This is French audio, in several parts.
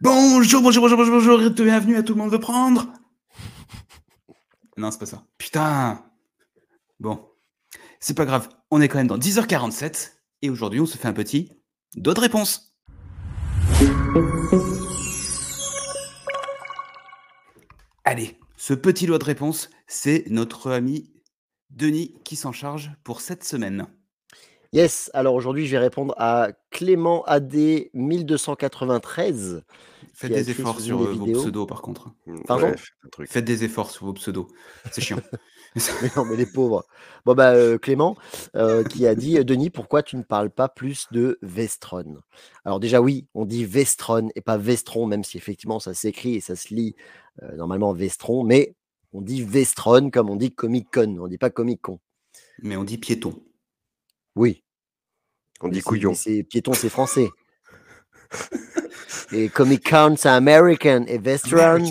Bonjour, bonjour, bonjour, bonjour, bonjour, bienvenue à tout le monde veut prendre. Non, c'est pas ça. Putain. Bon, c'est pas grave. On est quand même dans 10h47 et aujourd'hui on se fait un petit dos de réponse. Allez, ce petit lot de réponse, c'est notre ami Denis qui s'en charge pour cette semaine. Yes, alors aujourd'hui, je vais répondre à Clément AD 1293. Faites des efforts sur euh, vos vidéos. pseudos par contre. Pardon? Ouais, fais un truc. Faites des efforts sur vos pseudos. C'est chiant. Mais non, mais les pauvres. Bon, bah, euh, Clément, euh, qui a dit Denis, pourquoi tu ne parles pas plus de Vestron? Alors, déjà, oui, on dit Vestron et pas Vestron, même si effectivement ça s'écrit et ça se lit euh, normalement Vestron, mais on dit Vestron comme on dit Comic Con, on dit pas Comic Con. Mais on dit piéton. Oui. On dit couillon. C'est piéton, c'est français. Et Comic Con, c'est American. Et Vestron,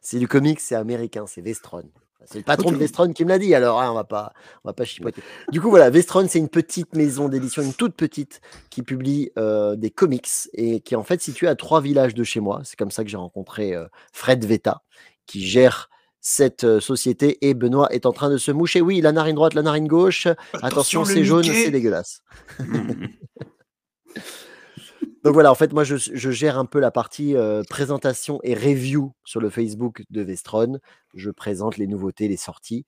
c'est du comics, c'est américain, c'est Vestron. C'est le patron de Vestron qui me l'a dit, alors hein, on va pas, on va pas chipoter. Du coup, voilà, Vestron, c'est une petite maison d'édition, une toute petite, qui publie euh, des comics et qui est en fait située à trois villages de chez moi. C'est comme ça que j'ai rencontré euh, Fred Veta, qui gère cette euh, société. Et Benoît est en train de se moucher. Oui, la narine droite, la narine gauche. Attention, c'est jaune, c'est dégueulasse. Donc voilà, en fait, moi, je, je gère un peu la partie euh, présentation et review sur le Facebook de Vestron. Je présente les nouveautés, les sorties.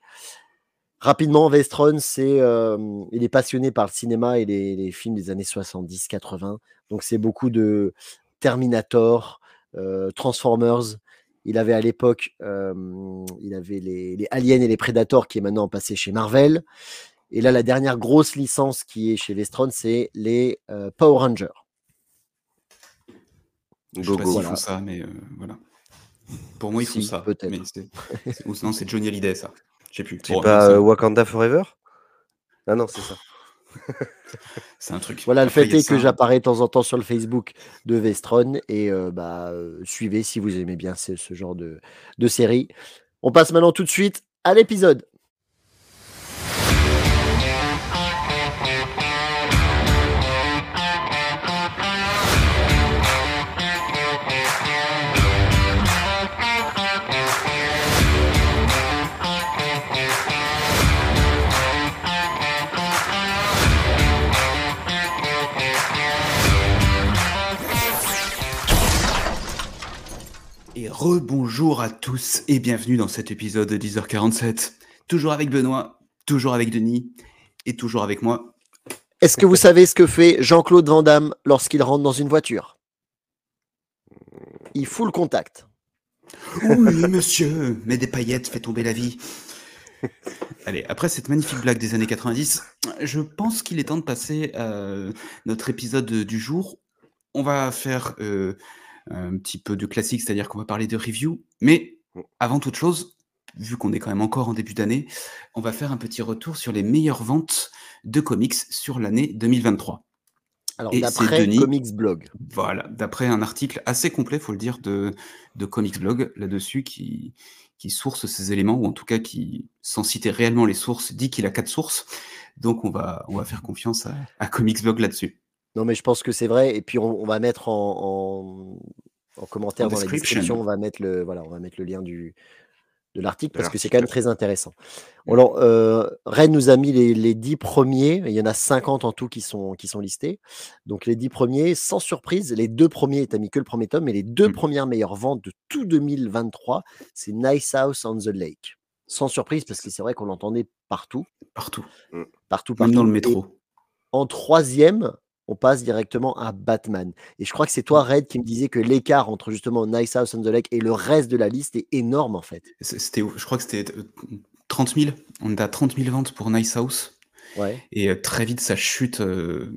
Rapidement, Vestron, c'est, euh, il est passionné par le cinéma et les, les films des années 70-80. Donc c'est beaucoup de Terminator, euh, Transformers. Il avait à l'époque, euh, il avait les, les Aliens et les Predators qui est maintenant passé chez Marvel. Et là, la dernière grosse licence qui est chez Vestron, c'est les euh, Power Rangers. Je sais Go, pas s'ils Voilà. font ça, mais euh, voilà. Pour moi, ils font ça. peut-être. mais c'est- c'est- Ou sinon, c'est Johnny Hallyday, ça. Je sais plus. C'est Bon, pas ça, euh, Wakanda Forever? Ah non, c'est ça. c'est un truc. Voilà, le fait est que j'apparais de temps en temps sur le Facebook de Vestron et euh, bah, euh, suivez si vous aimez bien ce, ce genre de, de série. On passe maintenant tout de suite à l'épisode. Rebonjour à tous et bienvenue dans cet épisode de 10h47. Toujours avec Benoît, toujours avec Denis et toujours avec moi. Est-ce que vous savez ce que fait Jean-Claude Van Damme lorsqu'il rentre dans une voiture? Il fout le contact. Oui, monsieur, mets des paillettes, fais tomber la vie. Allez, après cette magnifique blague des années 90, je pense qu'il est temps de passer à notre épisode du jour. On va faire euh, un petit peu de classique, c'est-à-dire qu'on va parler de review. Mais avant toute chose, vu qu'on est quand même encore en début d'année, on va faire un petit retour sur les meilleures ventes de comics sur l'année 2023. Alors, d'après. Comics Blog. Voilà, d'après un article assez complet, faut le dire, de, de Comics Blog là-dessus, qui, qui source ces éléments, ou en tout cas qui, sans citer réellement les sources, dit qu'il a quatre sources. Donc on va, on va faire confiance à, à Comics Blog là-dessus. Non, mais je pense que c'est vrai. Et puis, on, on va mettre en, en, en commentaire En dans la description. on va mettre le, voilà, on va mettre le lien du, de l'article parce que c'est quand même très intéressant. Alors, euh, Ren nous a mis les, les 10 premiers. Il y en a 50 en tout qui sont, qui sont listés. Donc, les 10 premiers, sans surprise, les deux premiers, tu mis que le premier tome, mais les deux Mm. premières meilleures ventes de tout 2023, c'est Nice House on the Lake. Sans surprise, parce que c'est vrai qu'on l'entendait partout, Partout, partout, même dans partout. le Et métro. en troisième, on passe directement à Batman. Et je crois que c'est toi, Red, qui me disait que l'écart entre justement Nice House on the Lake et le reste de la liste est énorme en fait. C'était, je crois que c'était euh, 30 000. On est à 30 000 ventes pour Nice House. Ouais. Et euh, très vite, ça chute. euh,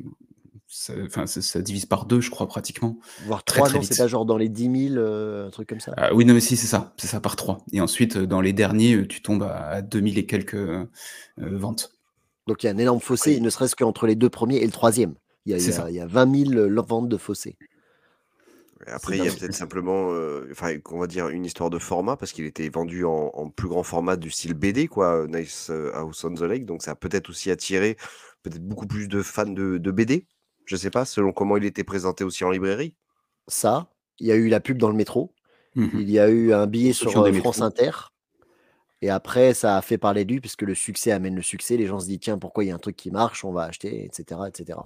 ça, enfin, ça, ça divise par deux, je crois, pratiquement. Voire Très, trois, très non, c'est pas genre dans les 10 000, euh, un truc comme ça? Ah oui, non, mais si, c'est ça. C'est ça par trois. Et ensuite, euh, dans les derniers, euh, tu tombes à, à 2000 et quelques euh, euh, ventes. Donc il y a un énorme fossé, Oui. ne serait-ce qu'entre les deux premiers et le troisième. Il y a, il y C'est a- ça. il y a 20 000 euh, ventes de fossé. Après, il y a peut-être simplement, euh, enfin, va dire une histoire de format parce qu'il était vendu en, en plus grand format du style BD, quoi, Nice euh, House on the Lake. Donc, ça a peut-être aussi attiré peut-être beaucoup plus de fans de, de BD. Je sais pas, selon comment il était présenté aussi en librairie. Ça, il y a eu la pub dans le métro. Mhm. Il y a eu un billet sur euh, France métros. Inter. Et après, ça a fait parler de lui, puisque le succès amène le succès. Les gens se disent, tiens, pourquoi il y a un truc qui marche, on va acheter, etc. etc.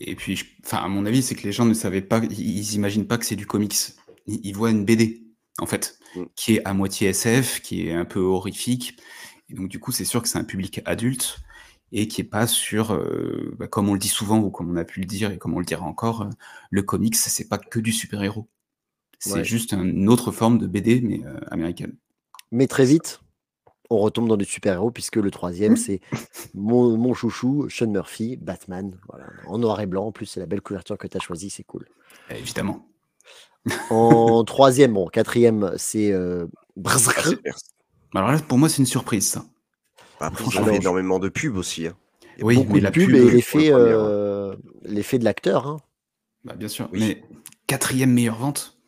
Et puis, enfin, à mon avis, c'est que les gens ne savaient pas, ils, imaginent pas que c'est du comics. Ils, ils voient une BD, en fait, Mm. qui est à moitié SF, qui est un peu horrifique. Et donc, du coup, c'est sûr que c'est un public adulte et qui est pas sur, euh, bah, comme on le dit souvent ou comme on a pu le dire et comme on le dira encore, euh, le comics, c'est pas que du super-héros. C'est Ouais. juste une autre forme de BD, mais euh, américaine. Mais très vite, on retombe dans du super-héros, puisque le troisième, c'est mon, mon chouchou, Sean Murphy, Batman. Voilà. En noir et blanc, en plus, c'est la belle couverture que tu as choisie, c'est cool. Euh, Évidemment. En troisième, bon, quatrième, c'est euh, Ah. Alors là, pour moi, c'est une surprise, ça. Après, fait alors, je- énormément de pubs aussi. hein. Il Oui, beaucoup mais de la pubs pub, et l'effet la première, euh, l'effet de l'acteur. hein. Bah, bien sûr. Oui. Mais quatrième meilleure vente,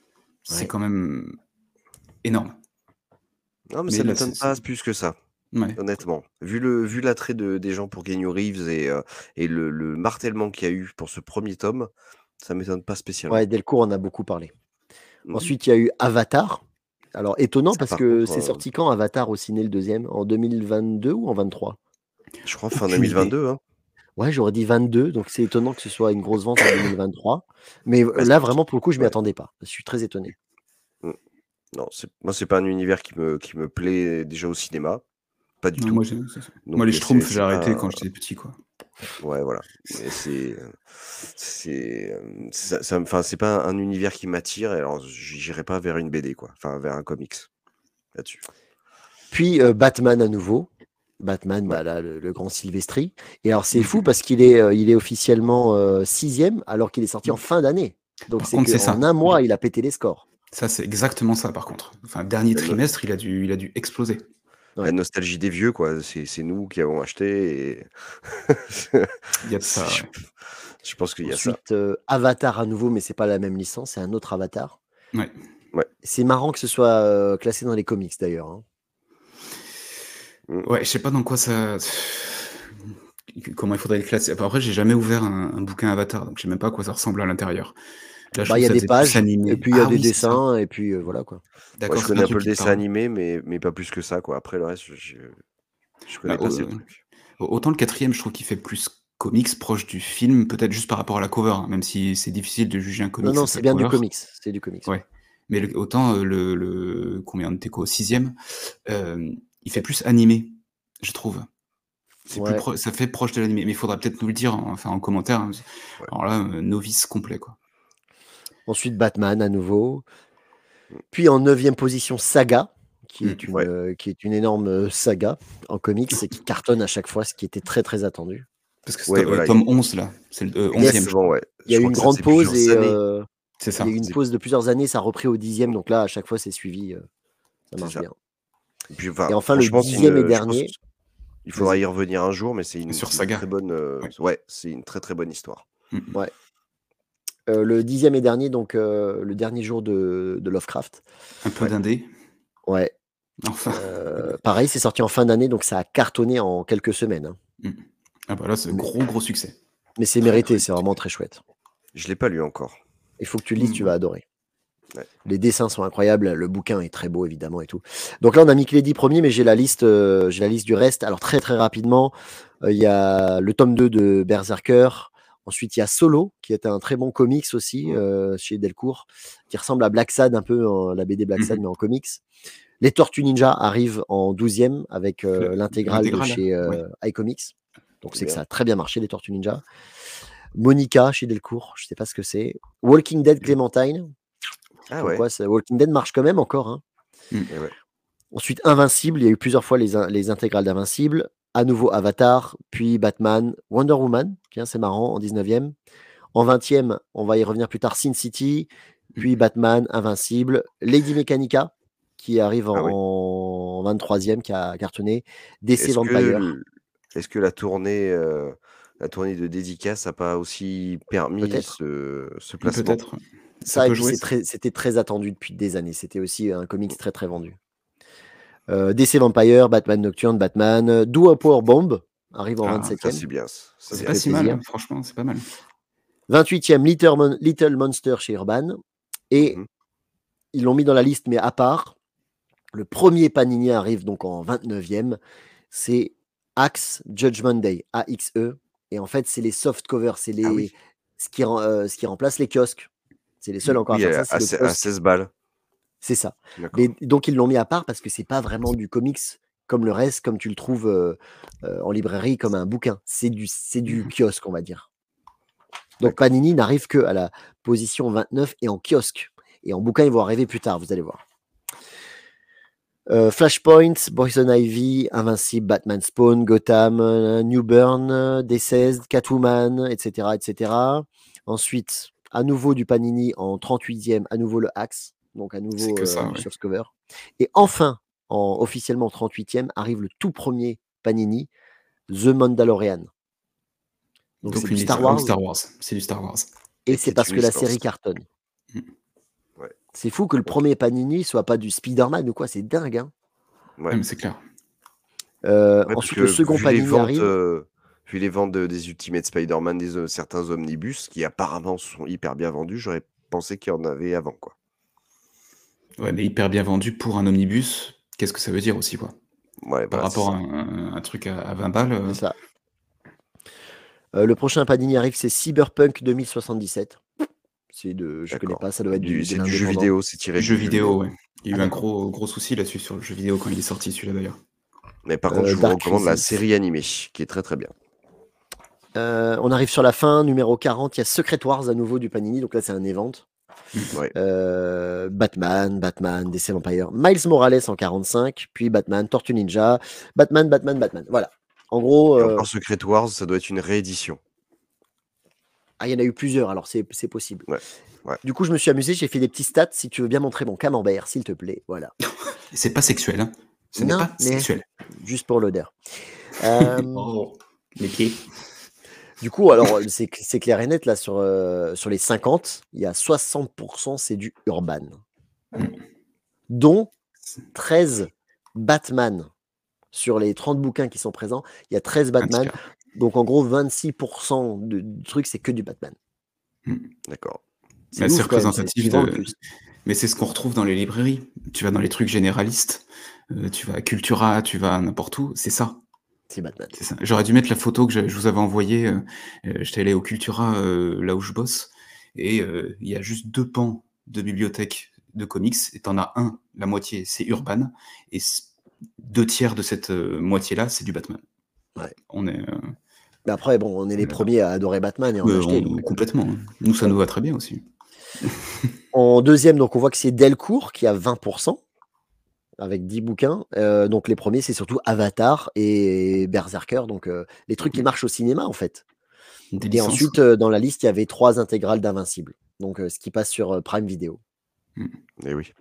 c'est Ouais. quand même énorme. Non, mais, Mais ça là, m'étonne pas plus que ça, Ouais. honnêtement. Vu le vu l'attrait de, des gens pour Keanu Reeves et, euh, et le, le martèlement qu'il y a eu pour ce premier tome, ça m'étonne pas spécialement. Ouais, Delcourt en a beaucoup parlé. Mhm. Ensuite, il y a eu Avatar. Alors, étonnant Ça, parce par que c'est euh, sorti quand Avatar au ciné le deuxième? En 2022 ou en 23 Je crois fin Aucune 2022. Hein. Ouais, j'aurais dit 22, donc c'est étonnant que ce soit une grosse vente en 2023. Mais Bah, là, vraiment, pour le coup, je m'y ouais. attendais pas. Je suis très étonné. Non, c'est- moi, c'est pas un univers qui me, qui me plaît déjà au cinéma. Pas du Non, tout. moi. Donc, moi, les mais Schtroumpfs, j'ai arrêté quand j'étais petit, quoi. Ouais, voilà. Mais c'est. C'est. euh, ça- ça me- Enfin, c'est pas un univers qui m'attire, alors j'irai pas vers une BD, quoi. Enfin, vers un comics. Là-dessus. Puis euh, Batman à nouveau. Batman, bah, là, le, le grand Sylvestri. Et alors, c'est fou parce qu'il est, euh, il est officiellement euh, sixième alors qu'il est sorti en fin d'année. Donc, Par c'est contre, c'est ça. qu'en un mois, il a pété les scores. Ça, c'est exactement ça, par contre. Enfin, dernier trimestre, il a dû, il a dû exploser. Ouais. La nostalgie des vieux, quoi. C'est c'est nous qui avons acheté, et. Il y a de ça. je, ouais. je pense qu'il y a ça. Ensuite, euh, Avatar à nouveau, mais c'est pas la même licence, c'est un autre Avatar. Ouais. C'est marrant que ce soit euh, classé dans les comics d'ailleurs. hein. Ouais, je sais pas dans quoi ça. Comment il faudrait le classer. Après, j'ai jamais ouvert un, un bouquin Avatar, donc je sais même pas à quoi ça ressemble à l'intérieur. Bah, il y a des pages, et puis il y a Ah des oui, dessins, et puis euh, voilà quoi. D'accord, je connais un peu le dessin parle. animé, mais, mais pas plus que ça, quoi. Après, le reste, je, je, je connais Bah, pas ces euh, trucs. Autant le quatrième, je trouve qu'il fait plus comics proche du film, peut-être juste par rapport à la cover, hein, même si c'est difficile de juger un Non, comics. non, sa c'est bien du comics. C'est du comics. Ouais. Mais le- autant euh, le, le combien de Teco sixième, euh, il fait plus animé, je trouve. C'est Ouais. plus pro- ça fait proche de l'animé, mais il faudra peut-être nous le dire, en- enfin en commentaire. hein. Ouais. Alors là, novice complet quoi. Ensuite, Batman à nouveau. Puis en neuvième position, Saga, qui est, Mm, une, ouais. euh, qui est une énorme euh, saga en comics et qui cartonne à chaque fois, ce qui était très très attendu. Parce que c'est Ouais, voilà, tome 11 là, c'est le euh, 11e. je Exactement, ouais. Il y a eu une grande pause et euh, ça. il y a eu une pause de plusieurs années, ça a repris au dixième, donc là à chaque fois c'est suivi, euh, ça marche ça. bien. Et, puis, enfin, Et enfin, le franchement, c'est dixième une- et je pense dernier. Il faudra y revenir un jour, mais c'est une, Sur c'est une Saga. très bonne. euh, Ouais. ouais, c'est une très très bonne histoire. Euh, le dixième et dernier, donc euh, le dernier jour de, de Lovecraft. Un peu Ouais. d'indé. Ouais. Enfin. euh, pareil, c'est sorti en fin d'année, donc ça a cartonné en quelques semaines. hein. Ah bah là, c'est un gros gros succès. Mais c'est mérité, c'est vraiment très chouette. Je l'ai pas lu encore. Il faut que tu le lises, tu Mhm. vas adorer. Ouais. Les dessins sont incroyables, le bouquin est très beau évidemment et tout. Donc là on a mis que les 10 premiers, mais j'ai la liste, euh, j'ai la liste du reste. Alors très très rapidement, euh, il y a le tome 2 de Berserker. Ensuite il y a Solo, qui est un très bon comics aussi euh, chez Delcourt, qui ressemble à Black Sad un peu, en- la BD Black Sad Mhm. mais en comics. Les Tortues Ninja arrivent en 12e avec euh, Le- l'intégrale de chez euh, iComics. Donc c'est que ça a très bien marché les Tortues Ninja. Monica chez Delcourt, je sais pas ce que c'est. Walking Dead Clementine. Ah ouais. ça- Walking Dead marche quand même encore. hein. Et ouais. Ensuite, Invincible, il y a eu plusieurs fois les intégrales d'Invincible. À nouveau Avatar, puis Batman, Wonder Woman, tiens, c'est marrant, en 19e. En 20e, on va y revenir plus tard, Sin City, puis Batman, Invincible, Lady Mechanica, qui arrive en, Ah oui. en 23e, qui a cartonné, DC Est-ce que, Vampire. est-ce que la tournée, euh, la tournée de dédicace n'a pas aussi permis Peut-être. ce, ce placement? Peut-être. Ça, et peut puis jouer, c'est ça. très- c'était très attendu depuis des années. C'était aussi un comics très très vendu. Euh, DC Vampire, Batman Nocturne, Batman, euh, Do a Power Bomb arrive en Ah, 27e. Ça, c'est bien. C'est pas si mal, plaisir. hein, franchement, c'est pas mal. 28e, Little, Mon- Little Monster chez Urban. Et Mhm. ils l'ont mis dans la liste, mais à part. Le premier Panini arrive donc en 29e. C'est Axe Judgment Day, A-X-E. Et en fait, c'est les soft covers, c'est les... Ah oui. ce, qui rem- euh, ce qui remplace les kiosques. C'est les seuls encore Oui, à faire à, ça. à c'est se- le à kiosque. 16 balles. C'est ça. Mais donc ils l'ont mis à part parce que c'est pas vraiment du comics comme le reste, comme tu le trouves euh, euh, en librairie comme un bouquin. C'est du, c'est du Mhm. kiosque, on va dire. Donc. Panini n'arrive que à la position 29 et en kiosque. Et en bouquin, ils vont arriver plus tard, vous allez voir. Euh, Flashpoint, Poison Ivy, Invincible, Batman Spawn, Gotham, euh, New Burn, euh, D16, Catwoman, etc., etc. Ensuite, à nouveau du Panini en 38e, à nouveau le Axe, donc à nouveau que ça, euh, ouais. sur ce cover. Et enfin, en, officiellement 38e, arrive le tout premier Panini, The Mandalorian. Donc, c'est du Star Wars, Star Wars. C'est du Star Wars. et Et c'est parce que la série cartonne. Mm. Ouais. C'est fou que le premier Panini soit pas du Spider-Man ou quoi, c'est dingue. Hein Ouais. Mais c'est clair. Euh, Ouais, ensuite, que le second Panini ventes, arrive. euh, vu les ventes de- des Ultimate Spider-Man, des euh, certains omnibus qui apparemment sont hyper bien vendus, j'aurais pensé qu'il y en avait avant quoi. Ouais, mais hyper bien vendu pour un omnibus. Qu'est-ce que ça veut dire aussi, quoi? Ouais, Par c'est rapport à un, un truc à, à 20 balles. euh, C'est ça. Euh, le prochain Panini arrive, c'est Cyberpunk 2077. C'est de, je connais pas, ça doit être Du- du, jeu vidéo, c'est tiré jeu vidéo, ouais. Il y a Ah, eu un d'accord. gros, gros souci là-dessus sur le jeu vidéo quand il est sorti, celui-là d'ailleurs. Mais par contre, Euh, je vous Dark recommande la série animée, qui est très très bien. Euh, on arrive sur la fin, numéro 40. Il y a Secret Wars à nouveau du Panini. Donc là, c'est un event. Ouais. Euh, Batman, Batman, DC Vampire, Miles Morales en 45, puis Batman, Tortue Ninja, Batman, Batman, Batman. Voilà. En gros, euh, encore Secret Wars, ça doit être une réédition. ah, il y en a eu plusieurs, alors c'est possible. Ouais, ouais. Du coup, je me suis amusé, j'ai fait des petits stats. Si tu veux bien montrer mon camembert, s'il te plaît. Voilà. C'est pas sexuel, hein. Ce n'est Non, pas mais- sexuel. Juste pour l'odeur. Euh, Oh, les pieds. Du coup, alors, c'est c'est clair et net, là, sur, euh, sur les 50, il y a 60%, c'est du urban. Dont 13 Batman. Sur les 30 bouquins qui sont présents, il y a 13 Un Batman. Donc, en gros, 26% de, du truc, c'est que du Batman. D'accord. C'est Bah, représentatif de-. Mais c'est ce qu'on retrouve dans les librairies. Tu vas dans les trucs généralistes, euh, tu vas à Cultura, tu vas n'importe où, c'est ça. C'est Batman. ça. J'aurais dû mettre la photo que je, je vous avais envoyée. euh, euh, J'étais allé au Cultura, euh, là où je bosse, et euh, il y a juste deux pans de bibliothèque de comics, et t'en as un, la moitié, c'est Urban, et deux tiers de cette moitié-là, c'est du Batman. Ouais. On est Mais après, bon, on est les premiers à adorer Batman et en acheter. on- donc, complètement. hein. Nous, ça nous va très bien aussi. En deuxième, donc on voit que c'est Delcourt qui a 20%, avec 10 bouquins. Euh, donc les premiers, c'est surtout Avatar et Berserker, donc euh, les trucs qui marchent au cinéma en fait. Des Et licences. ensuite, euh, dans la liste, il y avait trois intégrales d'Invincible, donc euh, ce qui passe sur euh, Prime Video. Et oui.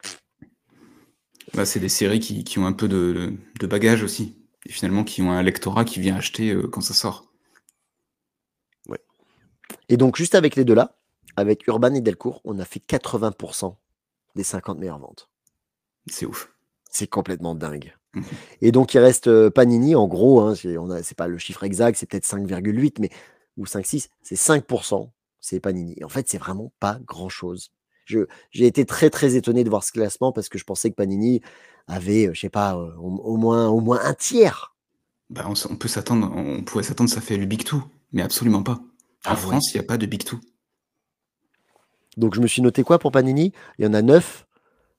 Bah, c'est des séries qui, qui ont un peu de, de bagage aussi. Et finalement, qui ont un lectorat qui vient acheter euh, quand ça sort. Et donc, juste avec les deux là, avec Urban et Delcourt, on a fait 80% des 50 meilleures ventes. C'est ouf. C'est complètement dingue. Mhm. Et donc, il reste euh, Panini, en gros, hein, c'est pas le chiffre exact, c'est peut-être 5,8, mais ou 5,6, c'est 5%, c'est Panini. Et en fait, c'est vraiment pas grand-chose. J'ai été très très étonné de voir ce classement parce que je pensais que Panini avait, euh, je sais pas, euh, au, au moins, au moins un tiers. Bah, on, peut s'attendre, on pourrait s'attendre, ça fait le Big Two, mais absolument pas. En Ah. France, il n'y a pas de Big Two. Donc, je me suis noté quoi pour Panini? Il y en a 9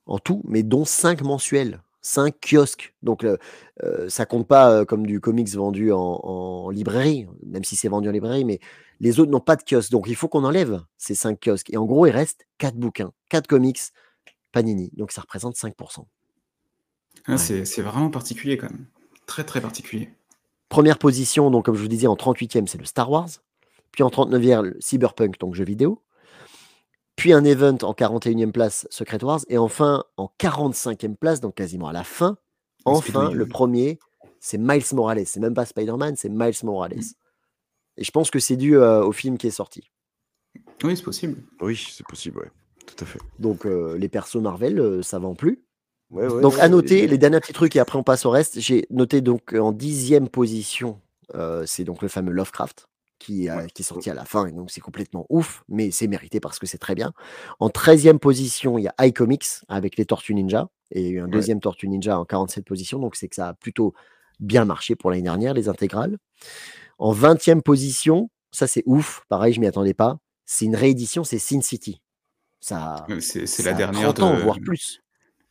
en tout, mais dont 5 mensuels. 5 kiosques. Donc, euh, ça compte pas euh, comme du comics vendu en, en librairie, même si c'est vendu en librairie, mais les autres n'ont pas de kiosque. Donc, il faut qu'on enlève ces 5 kiosques. Et en gros, il reste 4 bouquins, 4 comics Panini. Donc, ça représente 5%. Ah, Ouais. c'est vraiment particulier quand même. Très très particulier. Première position, donc comme je vous disais, en 38e, c'est le Star Wars. Puis en 39e, le Cyberpunk, donc jeu vidéo. Puis un event en 41e place, Secret Wars. Et enfin, en 45e place, donc quasiment à la fin, enfin, le premier, c'est Miles Morales. C'est même pas Spider-Man, c'est Miles Morales. Et je pense que c'est dû euh, au film qui est sorti. Oui, c'est possible. Oui, c'est possible, ouais. Tout à fait. Donc euh, les persos Marvel, euh, ça vend plus. Ouais, ouais, Donc ouais, à noter, les derniers petits trucs et après on passe au reste. J'ai noté donc en dixième position, euh, c'est donc le fameux Lovecraft qui, Ouais. qui est sorti à la fin, et donc c'est complètement ouf, mais c'est mérité parce que c'est très bien. En 13e position, il y a iComics avec les Tortues Ninja, et il y a eu un Ouais. deuxième Tortue Ninja en 47 position, donc c'est que ça a plutôt bien marché pour l'année dernière, les intégrales. En 20e position, ça c'est ouf, pareil, je m'y attendais pas, c'est une réédition, c'est Sin City. Ça, C'est c'est ça la dernière 30 ans, de. voire plus.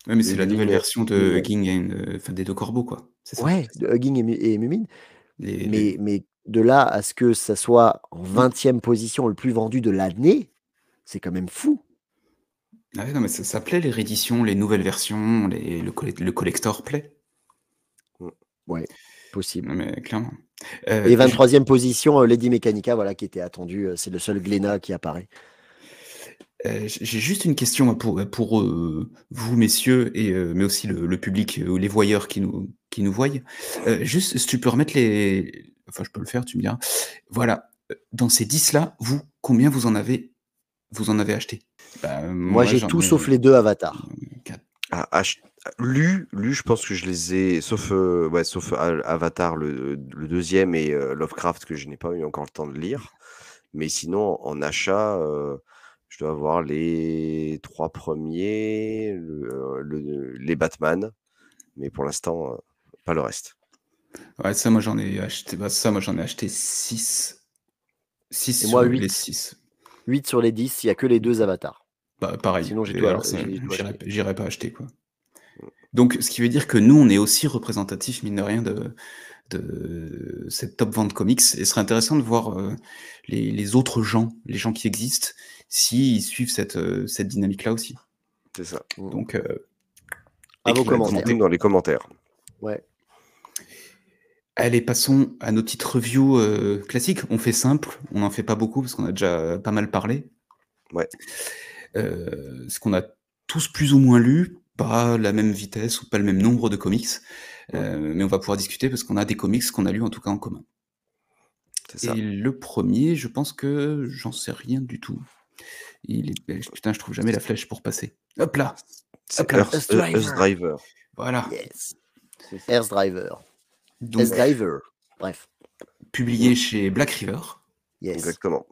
Ouais, mais c'est la nouvelle version de Hugging and, euh, enfin, des deux corbeaux, quoi. C'est ça. Ouais, de Hugging et, et Mumin. Les- les- Mais, mais de là à ce que ça soit en 20e position le plus vendu de l'année, c'est quand même fou. Ah ouais, non, mais ça, ça plaît, les rééditions, les nouvelles versions, les, le, le collector plaît. Ouais, possible. Non, mais clairement. Euh, Et je- 23e position, euh, Lady Mechanica, voilà, qui était attendu. euh, C'est le seul Glénat qui apparaît. Euh, J'ai juste une question pour, pour euh, vous, messieurs, et, euh, mais aussi le, le public ou les voyeurs qui nous, qui nous voient. Juste, si tu peux remettre les. Enfin, je peux le faire, tu me diras. Voilà. Euh, Dans ces 10-là, vous, combien vous en avez, vous en avez acheté? Bah, euh, Moi, j'ai tout ai sauf les deux avatars. quatre. Ah, ach- lu, lu, je pense que je les ai, sauf, euh, ouais, sauf Avatar, le, le deuxième, et euh, Lovecraft, que je n'ai pas eu encore le temps de lire. Mais sinon, en achat, euh, je dois avoir les trois premiers, le- euh, le- les Batman, mais pour l'instant, euh, pas le reste. Ouais, ça, moi, j'en ai acheté. Bah, ça, moi, j'en ai acheté 6. 6 Et sur moi, les huit. 6. 8 sur les 10, il n'y a que les deux avatars. Bah, pareil. Sinon, j'ai j'irai pas acheter, quoi. Donc, ce qui veut dire que nous, on est aussi représentatif, mine de rien, de, de cette top vente comics. Et ce serait intéressant de voir euh, les, les autres gens, les gens qui existent, s'ils suivent cette, euh, cette dynamique-là aussi. C'est ça. Donc, euh, À vos commentaires. Dans les commentaires. Ouais. Allez, passons à nos petites reviews euh, classiques. On fait simple, on n'en fait pas beaucoup parce qu'on a déjà pas mal parlé. Ouais. Euh, ce qu'on a tous plus ou moins lu, pas la même vitesse ou pas le même nombre de comics, Euh, mais on va pouvoir discuter parce qu'on a des comics qu'on a lus en tout cas en commun. C'est ça. Et le premier, je pense que j'en sais rien du tout. Il est... Putain, je trouve jamais la flèche pour passer. Hop là, C'est Hop là. Earth, Earth Earth Driver. Driver. voilà. Yes. Earth Driver. Donc, Driver. Bref. publié chez Black River. Yes. Exactement.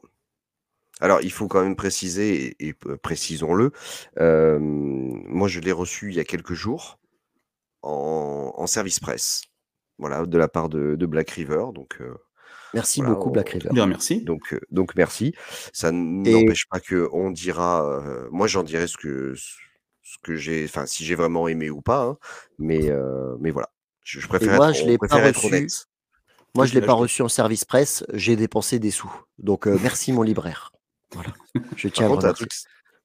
Alors, il faut quand même préciser, et, et, euh, précisons-le, euh, moi je l'ai reçu il y a quelques jours en, en service presse, voilà, de la part de, de Black River. Donc, euh, Merci Voilà, beaucoup, on- Black River. Bien, merci. donc, euh, donc merci. Ça n'empêche pas que on dira, euh, moi j'en dirai ce que, ce que j'ai, enfin si j'ai vraiment aimé ou pas, hein, mais, euh, mais voilà. Je, je préfère moi, être, je l'ai pas reçu. honnête. Moi, je tu l'ai pas reçu en service presse. J'ai dépensé des sous. Donc, euh, merci, mon libraire. Voilà. Je tiens Par à contre, un truc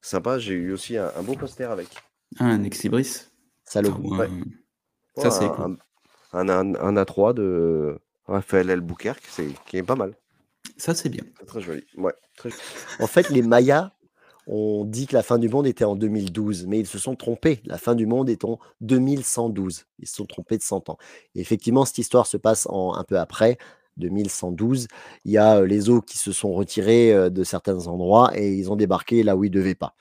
sympa, j'ai eu aussi un, un beau poster avec. Ah, un Ex Libris. Salaud. Ouais. Ça, c'est un, cool. un, un, un A3 de Raphaël Albuquerque, c'est qui est pas mal. Ça, c'est bien. Très joli. Ouais, très joli. En fait, les Mayas ont dit que la fin du monde était en 2012, mais ils se sont trompés. La fin du monde est en 2112. Ils se sont trompés de 100 ans. Effectivement, cette histoire se passe un peu après, 2112. Il y a euh, les eaux qui se sont retirées euh, de certains endroits et ils ont débarqué là où ils ne devaient pas.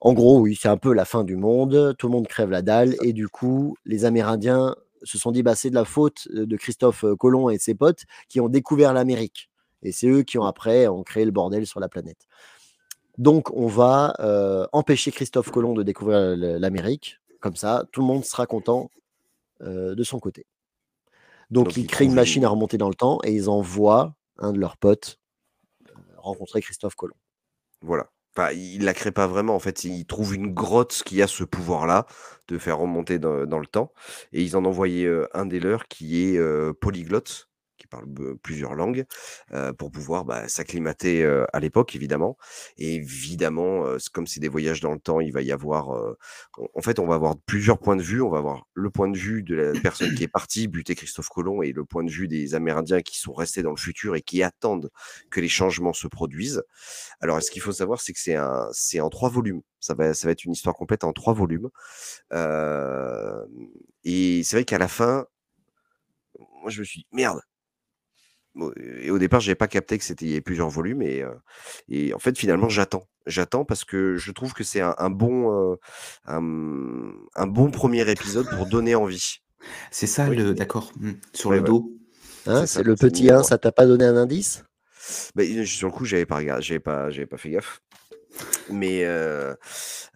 En gros, oui, c'est un peu la fin du monde. Tout le monde crève la dalle. Et du coup, les Amérindiens se sont dit, bah, c'est de la faute euh, de Christophe Colomb et ses potes qui ont découvert l'Amérique. Et c'est eux qui ont après ont créé le bordel sur la planète. Donc, on va euh, empêcher Christophe Colomb de découvrir l'Amérique. Comme ça, tout le monde sera content euh, de son côté. Donc, Donc, ils créent une machine à remonter dans le temps et ils envoient un de leurs potes euh, rencontrer Christophe Colomb. Voilà. Enfin, il la crée pas vraiment. En fait, il trouve une grotte qui a ce pouvoir-là de faire remonter dans, dans le temps. Et ils en ont envoyé euh, un des leurs qui est polyglotte, qui parle plusieurs langues, euh, pour pouvoir bah, s'acclimater euh, à l'époque, évidemment. Et évidemment, euh, comme c'est des voyages dans le temps, il va y avoir. en- fait, on va avoir plusieurs points de vue. On va avoir le point de vue de la personne qui est partie buter Christophe Colomb et le point de vue des Amérindiens qui sont restés dans le futur et qui attendent que les changements se produisent. Alors, ce qu'il faut savoir, c'est que c'est un, c'est en trois volumes. Ça va, ça va être une histoire complète en trois volumes. Et c'est vrai qu'à la fin, moi, je me suis dit, merde. Et au départ, je n'avais pas capté que c'était il y avait plusieurs volumes. Et, euh, et en fait, finalement, j'attends. J'attends parce que je trouve que c'est un, un bon, euh, un, un bon premier épisode pour donner envie. C'est ça, Oui. le. D'accord. hmm, Sur Ouais, le ouais. dos. Hein, C'est le petit mignon, 1, hein. ça t'a pas donné un indice? Bah, sur le coup, j'avais pas regardé, j'avais pas, j'avais pas fait gaffe. Mais euh,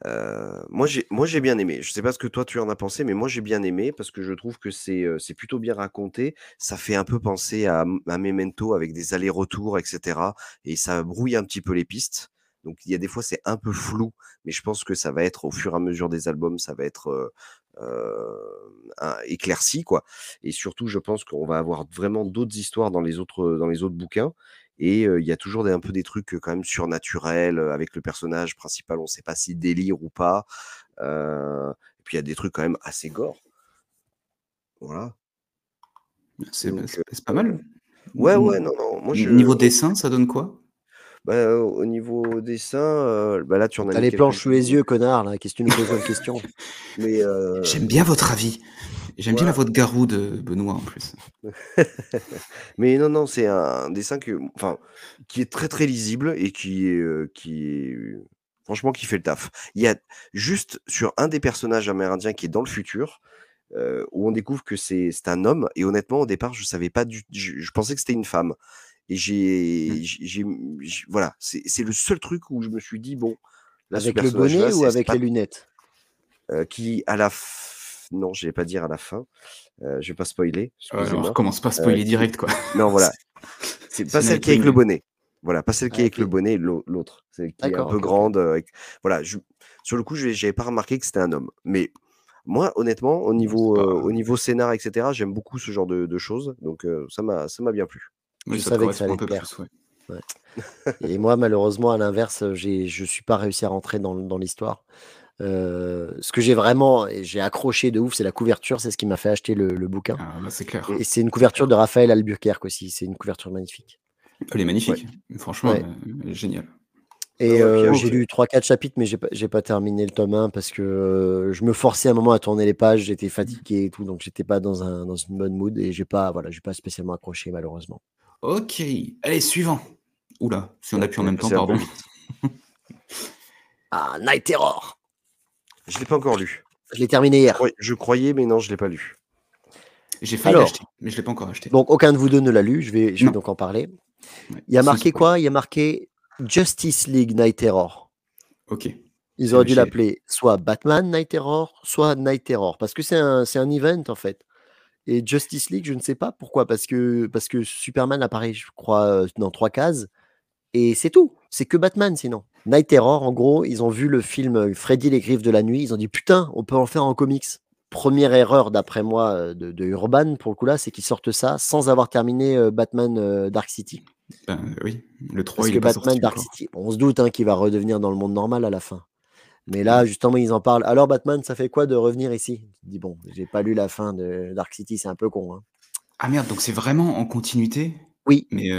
euh, moi, j'ai, moi, j'ai bien aimé. Je sais pas ce que toi tu en as pensé, mais moi, j'ai bien aimé parce que je trouve que c'est, euh, c'est plutôt bien raconté. Ça fait un peu penser à, à Memento avec des allers-retours, etc. Et ça brouille un petit peu les pistes. Donc, il y a des fois, c'est un peu flou, mais je pense que ça va être au fur et à mesure des albums, ça va être éclairci, quoi. Et surtout, je pense qu'on va avoir vraiment d'autres histoires dans les autres, dans les autres bouquins. Et il y a toujours des, un peu des trucs quand même surnaturels avec le personnage principal. On ne sait pas s'il délire ou pas. et puis il y a des trucs quand même assez gore. Voilà. C'est pas mal. Ouais, ouais, non, non. Moi, Niveau dessin, ça donne quoi? Bah, au niveau dessin, bah là, tu en as. les planches sous les yeux, connard, là. Qu'est-ce que tu nous poses une question? Mais J'aime bien votre avis. J'aime bien la voix de Garou de Benoît en plus. Mais non, non, c'est un dessin que, enfin, qui est très très lisible et qui est, qui est, franchement, qui fait le taf. Il y a juste sur un des personnages amérindiens qui est dans le futur, où on découvre que c'est un homme. Et honnêtement, au départ, je savais pas du, je, pensais que c'était une femme. Et j'ai, mmh. j'ai, voilà, c'est le seul truc où je me suis dit bon. avec le bonnet ou avec les lunettes? Qui à la non, je vais pas dire à la fin. Euh, je vais pas spoiler. on commence pas à spoiler direct, quoi. Non, voilà. C'est pas celle qui est avec le bonnet. Voilà, pas celle qui est avec le bonnet, l'autre. Celle qui est un peu grande. Voilà, sur le coup, je n'avais pas remarqué que c'était un homme. Mais moi, honnêtement, au niveau, au niveau scénar, etc., j'aime beaucoup ce genre de, choses. Donc, ça m'a bien plu. Je savais que ça allait plaire. Et moi, malheureusement, à l'inverse, je ne suis pas réussi à rentrer dans, dans l'histoire. Euh, ce que j'ai vraiment, j'ai accroché de ouf, c'est la couverture, c'est ce qui m'a fait acheter le, bouquin. Ah, bah, c'est clair. Et c'est une couverture de Raphaël Albuquerque aussi, c'est une couverture magnifique. Elle est magnifique, franchement, euh, génial. Et ah euh, j'ai lu 3-4 chapitres, mais j'ai pas, pas terminé le tome 1 parce que je me forçais un moment à tourner les pages, j'étais fatigué et tout, donc j'étais pas dans, un, dans une bonne mood et j'ai pas, voilà, pas spécialement accroché malheureusement. Ok, allez, suivant. Oula, si on appuie en même temps, pardon. ah, Night Terror je l'ai pas encore lu. Je l'ai terminé hier. Je croyais, mais non, je l'ai pas lu. J'ai failli l'acheter, mais je l'ai pas encore acheté. Donc aucun de vous deux ne l'a lu. Je vais, je vais donc en parler. Il y a marqué quoi? Il y a marqué Justice League Night Terror. Ok. Ils auraient dû l'appeler soit Batman Night Terror, soit Night Terror, parce que c'est un, un event en fait. Et Justice League, je ne sais pas pourquoi, parce que, parce que Superman apparaît, je crois, euh, dans trois cases, et c'est tout. C'est que Batman sinon. Night Terror, en gros, ils ont vu le film euh, Freddy les griffes de la nuit. Ils ont dit putain, on peut en faire en comics. Première erreur, d'après moi, euh, de, Urban, pour le coup là, c'est qu'ils sortent ça sans avoir terminé Batman Dark City. Ben, oui, le 3 Parce que Batman Dark City, on se doute hein, qu'il va redevenir dans le monde normal à la fin. Mais là, justement, ils en parlent. Alors, Batman, ça fait quoi de revenir ici? Je dis bon, j'ai pas lu la fin de Dark City, c'est un peu con. Hein. Ah merde, donc c'est vraiment en continuité? Oui. Mais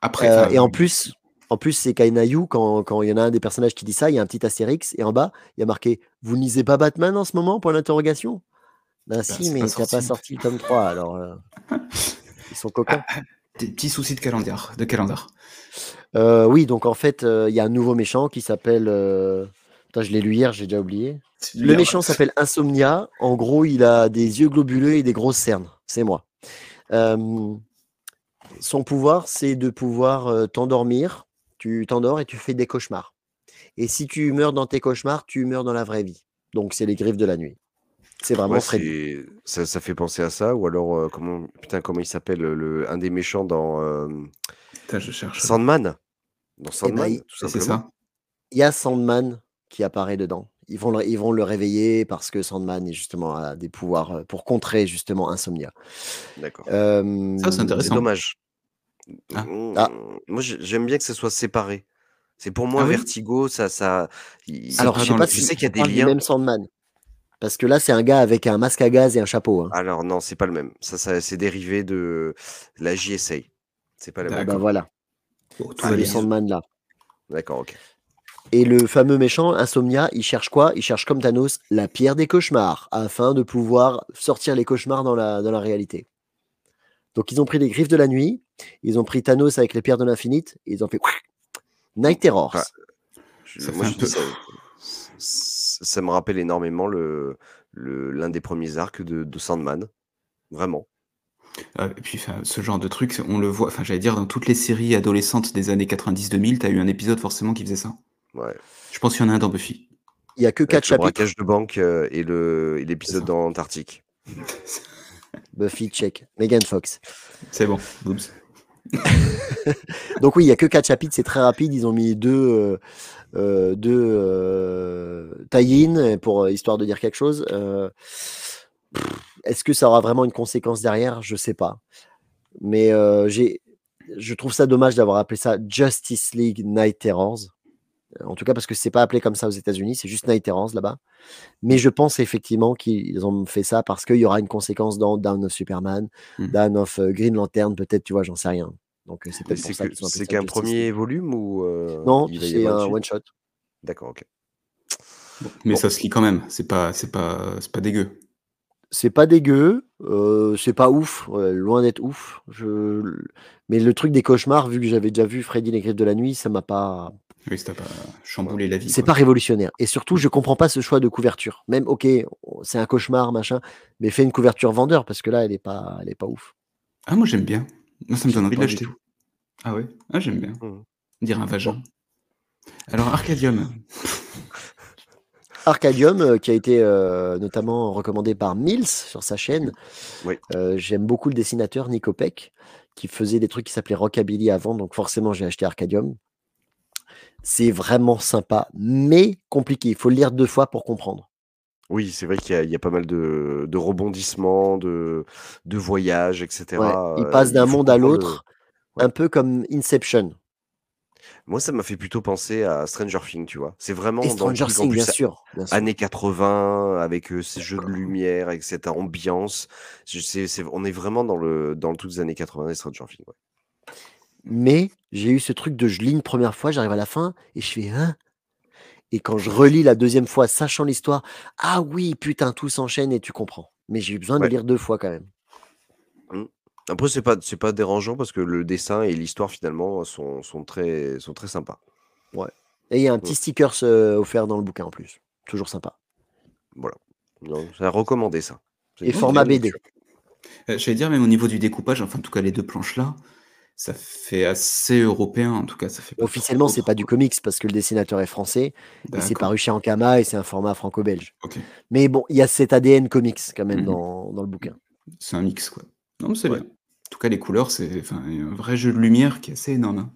après. et en plus, en plus, c'est Kainayu, quand, quand il y en a un des personnages qui dit ça, il y a un petit astérix, et en bas, il y a marqué Vous ne lisez pas Batman en ce moment? Pour l'interrogation Ben bah, si, mais il n'a pas sorti le tome 3, alors euh, ils sont coquins. Ah, des petits soucis de calendrier. De calendar. Euh, oui, donc en fait, euh, il y a un nouveau méchant qui s'appelle. Je l'ai lu hier, j'ai déjà oublié. Le méchant s'appelle Insomnia. En gros, il a des yeux globuleux et des grosses cernes. C'est moi. son pouvoir, c'est de pouvoir t'endormir tu t'endors et tu fais des cauchemars. Et si tu meurs dans tes cauchemars, tu meurs dans la vraie vie. Donc c'est les griffes de la nuit. C'est vraiment ouais, ça, ça, fait penser à ça. Ou alors, euh, comment, putain, comment il s'appelle le, un des méchants dans euh, je cherche. Sandman Dans eh ben, Sandman, c'est ça. Il y a Sandman qui apparaît dedans. Ils vont, le, ils vont le réveiller parce que Sandman est justement a des pouvoirs euh, pour contrer justement Insomnia. D'accord. ça, c'est intéressant. C'est dommage. Ah. Mmh, ah. Moi, j'aime bien que ça soit séparé. C'est pour moi ah Vertigo, ça, ça. Alors, je sais pas si sais qu'il y a des liens. Même Sandman. Parce que là, c'est un gars avec un masque à gaz et un chapeau. Hein. Alors non, c'est pas le même. Ça, ça c'est dérivé de la JSA. C'est pas le même. Bah voilà. c'est le Sandman là. D'accord, ok. Et le fameux méchant, Insomnia, il cherche quoi? Il cherche comme Thanos la pierre des cauchemars, afin de pouvoir sortir les cauchemars dans la, dans la réalité. Donc ils ont pris les griffes de la nuit, ils ont pris Thanos avec les pierres de l'infinite, et ils ont fait Night Terror. ça, me rappelle énormément le, l'un des premiers arcs de, Sandman. Vraiment. Heu, et puis ce genre de truc, on le voit enfin, j'allais dire dans toutes les séries adolescentes des années 90-2000, tu as eu un épisode forcément qui faisait ça? Ouais. Je pense qu'il y en a un dans Buffy. Il y a que 4 Avec le chapitres. braquage de banque, heu, et le l'épisode dans l'Antarctique. Buffy, check. Megan Fox. C'est bon, boobs. Donc oui, il y a que 4 chapitres, c'est très rapide. Ils ont mis deux, heu heu, 2, heu, tie-in pour, histoire de dire quelque chose. Est-ce que ça aura vraiment une conséquence derrière? Je sais pas. Mais, j'ai je trouve ça dommage d'avoir appelé ça Justice League Night Terrors. En tout cas, parce que c'est pas appelé comme ça aux États-Unis, c'est juste Night Terrors là-bas. Mais je pense effectivement qu'ils ont fait ça parce qu'il y aura une conséquence dans Dawn of Superman, Mmh. Dawn of, heu, Green Lantern, peut-être, tu vois? J'en sais rien. Donc, heu, c'est peut-être pour ça qu'ils c'est qu'un Justice 1er League. volume ou, Non, c'est un une one suite? shot. D'accord, OK. Bon, mais Bon. ça se lit quand même, c'est pas c'est pas c'est pas dégueu. C'est pas dégueu, heu, c'est pas ouf, loin d'être ouf. Je mais le truc des cauchemars, vu que j'avais déjà vu Freddy les Griffes de la nuit, ça m'a pas Oui, ça t'a pas chamboulé la vie, c'est pas révolutionnaire et surtout, je comprends pas ce choix de couverture. Même OK, c'est un cauchemar, machin, mais fais une couverture vendeur parce que là, elle est pas elle est pas ouf. Ah moi j'aime bien. Moi ça me donne envie de l'acheter. tout. Ah ouais? Ah j'aime bien. Mmh. Dirait un vagin. Alors Arcadium. Arcadium, heu, qui a été, heu, notamment recommandé par Mills sur sa chaîne. Oui. Heu, j'aime beaucoup le dessinateur Nico Peck, qui faisait des trucs qui s'appelaient Rockabilly avant, donc forcément j'ai acheté Arcadium. C'est vraiment sympa, mais compliqué. Il faut le lire 2 fois pour comprendre. Oui, c'est vrai qu'il y a il y a pas mal de de rebondissements, de de voyages et Ouais, cetera, il passe d'un monde à le l'autre, ouais. un peu comme Inception. Moi, ça m'a fait plutôt penser à Stranger Things, tu vois? C'est Et vraiment dans le Stranger en Things, bien sûr, bien sûr. années 80 avec, heu, ces jeux de lumière, avec cette ambiance. On est vraiment dans le dans le truc des années 80 des Stranger Things, ouais. Mais j'ai eu ce truc de je lis une 1re fois, j'arrive à la fin et je fais: «Hein?» et quand je relis la 2e fois, sachant l'histoire, ah oui, putain, tout s'enchaîne et tu comprends. Mais j'ai eu besoin de lire 2 fois quand même. Mmh. Après c'est pas c'est pas dérangeant parce que le dessin et l'histoire finalement sont sont très sont très sympas. Ouais et il y a un Mmh. petit stickers, heu, offert dans le bouquin en plus. Toujours sympa. Voilà. Non, c'est à recommander ça. C'est Et format BD. Heu, j'allais dire même au niveau du découpage, enfin en tout cas les 2 planches là, ça fait assez européen, en tout cas ça fait pas Officiellement, trop, c'est pas du comics parce que le dessinateur est français et c'est paru chez Ankama et c'est un format franco-belge. OK. Mais bon, il y a cet ADN comics quand même Mmh mh. dans dans le bouquin. C'est un mix, quoi. Non mais c'est Ouais. bien. En tout cas les couleurs, c'est un vrai jeu de lumière qui est assez énorme, hein.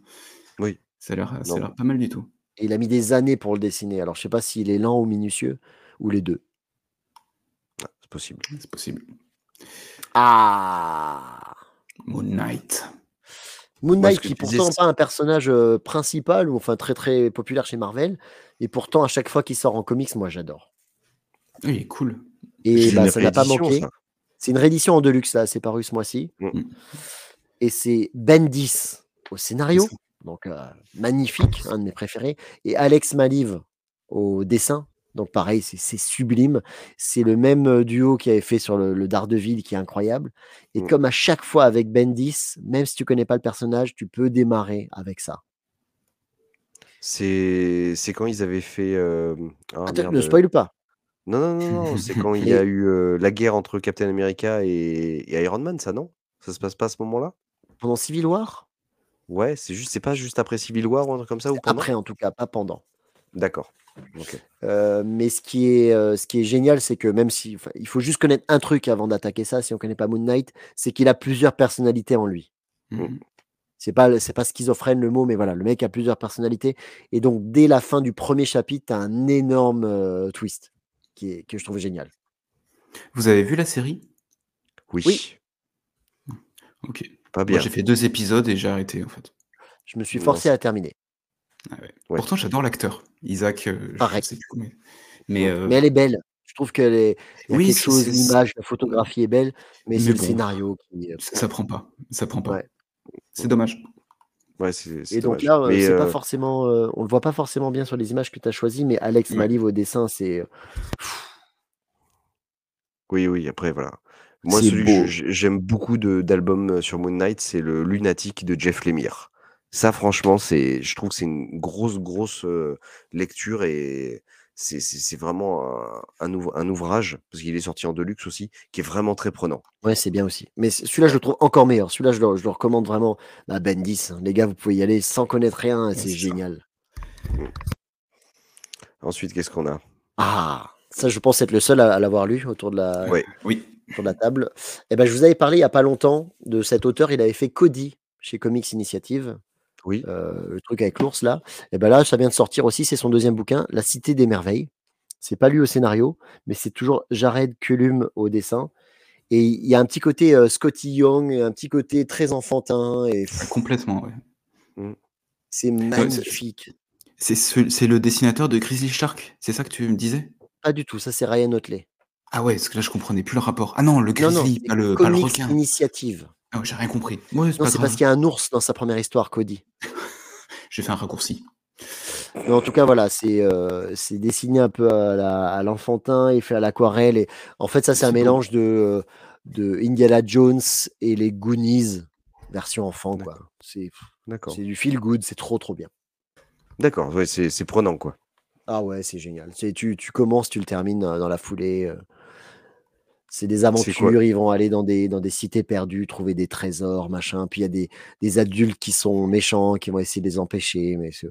Oui. Ça a l'air pas mal du tout. Et il a mis des années pour le dessiner. Alors je sais pas s'il est lent ou minutieux ou les 2. Ah, c'est possible. C'est possible. Ah! Moon Knight. Moon Knight qui pourtant c'est pas un personnage, heu, principal ou enfin très, très populaire chez Marvel et pourtant à chaque fois qu'il sort en comics, moi j'adore. Ah il est cool. Et bah, ça n'a pas manqué. ça? C'est une réédition en deluxe là, c'est paru ce mois-ci. Mmh. Mmh. Et c'est Bendis au scénario, donc heu, magnifique, un de mes préférés et Alex Maliv au dessin. Donc pareil, c'est sublime. C'est le même, heu, duo qui avait fait sur le le Daredevil qui est incroyable et Mmh. comme à chaque fois avec Bendis, même si tu connais pas le personnage, tu peux démarrer avec ça. C'est quand ils avaient fait, hem, ah Attends, merde, ne spoil pas. Non, non, non, non, c'est quand il y a eu, la guerre entre Captain America et et Iron Man, ça non? Ça se passe pas à ce moment-là? pendant Civil War? Ouais, c'est juste c'est pas juste après Civil War ou un truc comme ça ou pendant? après en tout cas, pas pendant. D'accord. Mais ce qui est, heu, ce qui est génial, c'est que même si il faut juste connaître un truc avant d'attaquer ça, si on connaît pas Moon Knight, c'est qu'il a plusieurs personnalités en lui. Mmh mh. C'est pas c'est pas schizophrène le mot, mais voilà, le mec a plusieurs personnalités et donc dès la fin du 1er chapitre, tu as un énorme, twist qui est que je trouve génial. Vous avez vu la série? Oui. Oui. OK. Pas bien. j'ai fait 2 épisodes et j'ai arrêté en fait. Je me suis forcé c'est à terminer. Ah ouais. Ouais. Pourtant j'adore l'acteur. Isaac, je Pareil. sais plus mais heu Mais elle est belle. Je trouve qu'elle est il y a Oui, quelque chose, l'image, la photographie est belle, mais c'est le scénario qui, ça ça prend pas, ça prend pas. Ouais. C'est dommage. Ouais, c'est c'est Et donc dommage. là, heu, Mais c'est pas heu forcément, heu, on le voit pas forcément bien sur les images que tu as choisies, mais Alex Ouais. Maliv au dessin, c'est, heu Oui, oui, après voilà. Moi c'est celui que j'aime beaucoup de d'albums, heu, sur Moon Knight, c'est le Lunatic de Jeff Lemire. Ça franchement, c'est je trouve que c'est une grosse, grosse, lecture et c'est vraiment un un ouv un ouvrage, parce qu'il est sorti en deluxe aussi, qui est vraiment très prenant. Ouais, c'est bien aussi. Mais celui-là, je le trouve encore meilleur. Celui-là, je le je le recommande vraiment. Bah, Bendis, hein, les gars, vous pouvez y aller sans connaître rien c'est génial. Mmh. Ensuite, qu'est-ce qu'on a? Ah! Ça, je pense être le seul à à l'avoir lu autour de la Ouais. Oui. autour de la table. Et bah, je vous avais parlé il y a pas longtemps de cet auteur, il avait fait Cody chez Comics Initiative, Oui. heu, le truc avec l'ours là. Et bah, là, ça vient de sortir aussi, c'est son 2e bouquin, La Cité des Merveilles. C'est pas lui au scénario, mais c'est toujours Jared Cullum au dessin. Et il y a un petit côté, heu, Scotty Young un petit côté très enfantin et Complètement, ouais. Mmh. c'est Ouais, c'est magnifique. c'est ce le dessinateur de Grizzly Shark? C'est ça que tu me disais? Pas du tout, ça c'est Ryan Ottley. Ah ouais, parce que là, je comprenais plus le rapport. Ah non, le Non, non, grizzly, pas le pas le requin. Initiative. Ah j'ai rien compris. Ouais, c'est Non, c'est parce qu'il y a un ours dans sa première histoire, Cody. J'ai fait un raccourci. Mais en tout cas, voilà, c'est, c'est dessiné un peu à la à l'enfantin et fait à l'aquarelle et en fait, ça, c'est un mélange de, heu, de Indiana Jones et les Goonies version enfant, quoi. C'est D'accord. c'est du feel good, c'est trop, trop bien. D'accord, ouais, c'est c'est prenant, quoi. Ah ouais, c'est génial. C'est tu tu commences, tu le termines dans dans la foulée. C'est des aventures, ils vont aller dans des dans des cités perdues, trouver des trésors, machin. Puis il y a des des adultes qui sont méchants, qui vont essayer de les empêcher, mais ce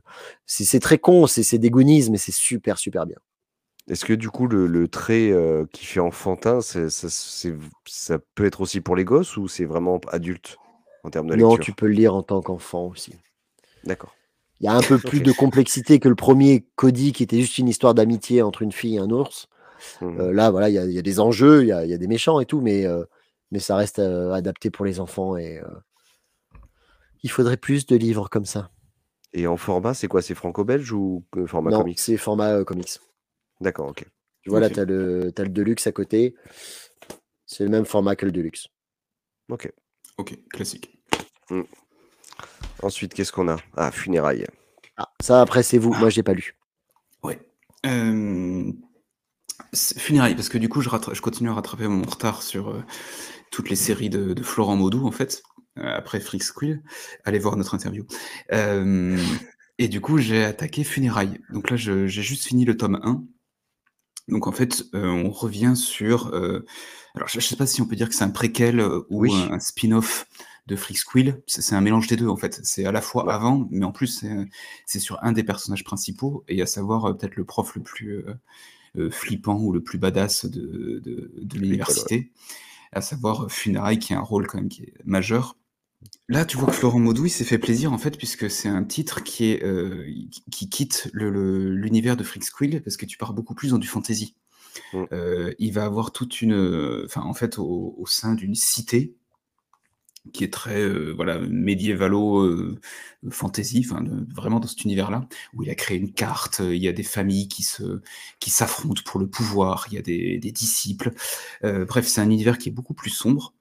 c'est c'est très con, c'est c'est des Goonies, mais c'est super, super bien. Est-ce que du coup, le le trait, heu, qui fait enfantin, c'est ça ça peut être aussi pour les gosses ou c'est vraiment adulte en termes de Non, tu peux le lire en tant qu'enfant aussi. D'accord. Il y a un peu plus de complexité que le 1er Cody qui était juste une histoire d'amitié entre une fille et un ours. Mmh Heu, mh. là, voilà, il y a il y a des enjeux, il y a il y a des méchants et tout, mais heu, mais ça reste, heu, adapté pour les enfants et il faudrait plus de livres comme ça. Et en format, c'est quoi? C'est franco-belge ou format Non, comics? c'est format, comics. D'accord, OK. Tu vois, là, tu as le as le deluxe à côté. C'est le même format que le deluxe. OK. OK, classique. Mmh. Ensuite, qu'est-ce qu'on a? Ah, Funérailles. Ah, ça après, c'est vous. Moi, je l'ai pas lu. Ouais. C'est Funérailles, parce que du coup, je rattra je continue à rattraper mon retard sur, heu, toutes les séries de de Florent Maudoux, en fait, heu, après Freak Squill. Allez voir notre interview. Hem et du coup, j'ai attaqué Funérailles. Donc là, j'ai juste fini le tome 1. Donc en fait, on revient sur, alors je je sais pas si on peut dire que c'est un préquel, ou Oui. un un spin-off de Freak Squill. C'est un mélange des 2 en fait. C'est à la fois Ouais. avant, mais en plus, c'est, sur un des personnages principaux et à savoir, peut-être le prof le plus, flippant ou le plus badass de de ouais. l'université, à savoir, heu, Funérailles qui a un rôle quand même qui est majeur. Là, tu vois que Florent Maudoux, il s'est fait plaisir en fait, puisque c'est un titre qui est, heu, qui qui quitte l'univers de Freak Squill, parce que tu pars beaucoup plus dans du fantasy. Heu, il va avoir toute une, enfin en fait au au sein d'une cité qui est très, heu, voilà, médiévalo, heu, fantasy, enfin vraiment dans cet univers-là, où il a créé une carte, heu, il y a des familles qui se qui s'affrontent pour le pouvoir, il y a des disciples. Bref, c'est un univers qui est beaucoup plus sombre.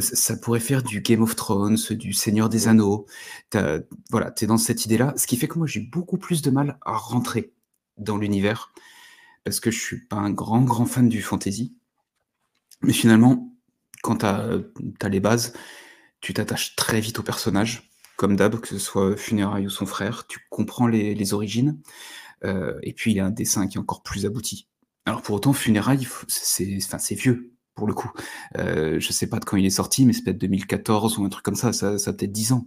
Ça pourrait faire du Game of Thrones, du Seigneur des. Anneaux. Voilà, tu es dans cette idée-là. Ce qui fait que moi, j'ai beaucoup plus de mal à rentrer dans l'univers, parce que je suis pas un grand, grand fan du fantasy. Mais finalement, quand tu as, les bases, tu t'attaches très vite au personnage, comme d'hab, que ce soit Funérailles ou son frère. Tu comprends les origines, heu et puis il y a un dessin qui est encore plus abouti. Alors pour autant, Funérailles, c'est vieux, pour le coup. Heu, je sais pas de quand il est sorti, mais c'est peut-être 2014 ou un truc comme ça, ça ça a peut-être 10 ans.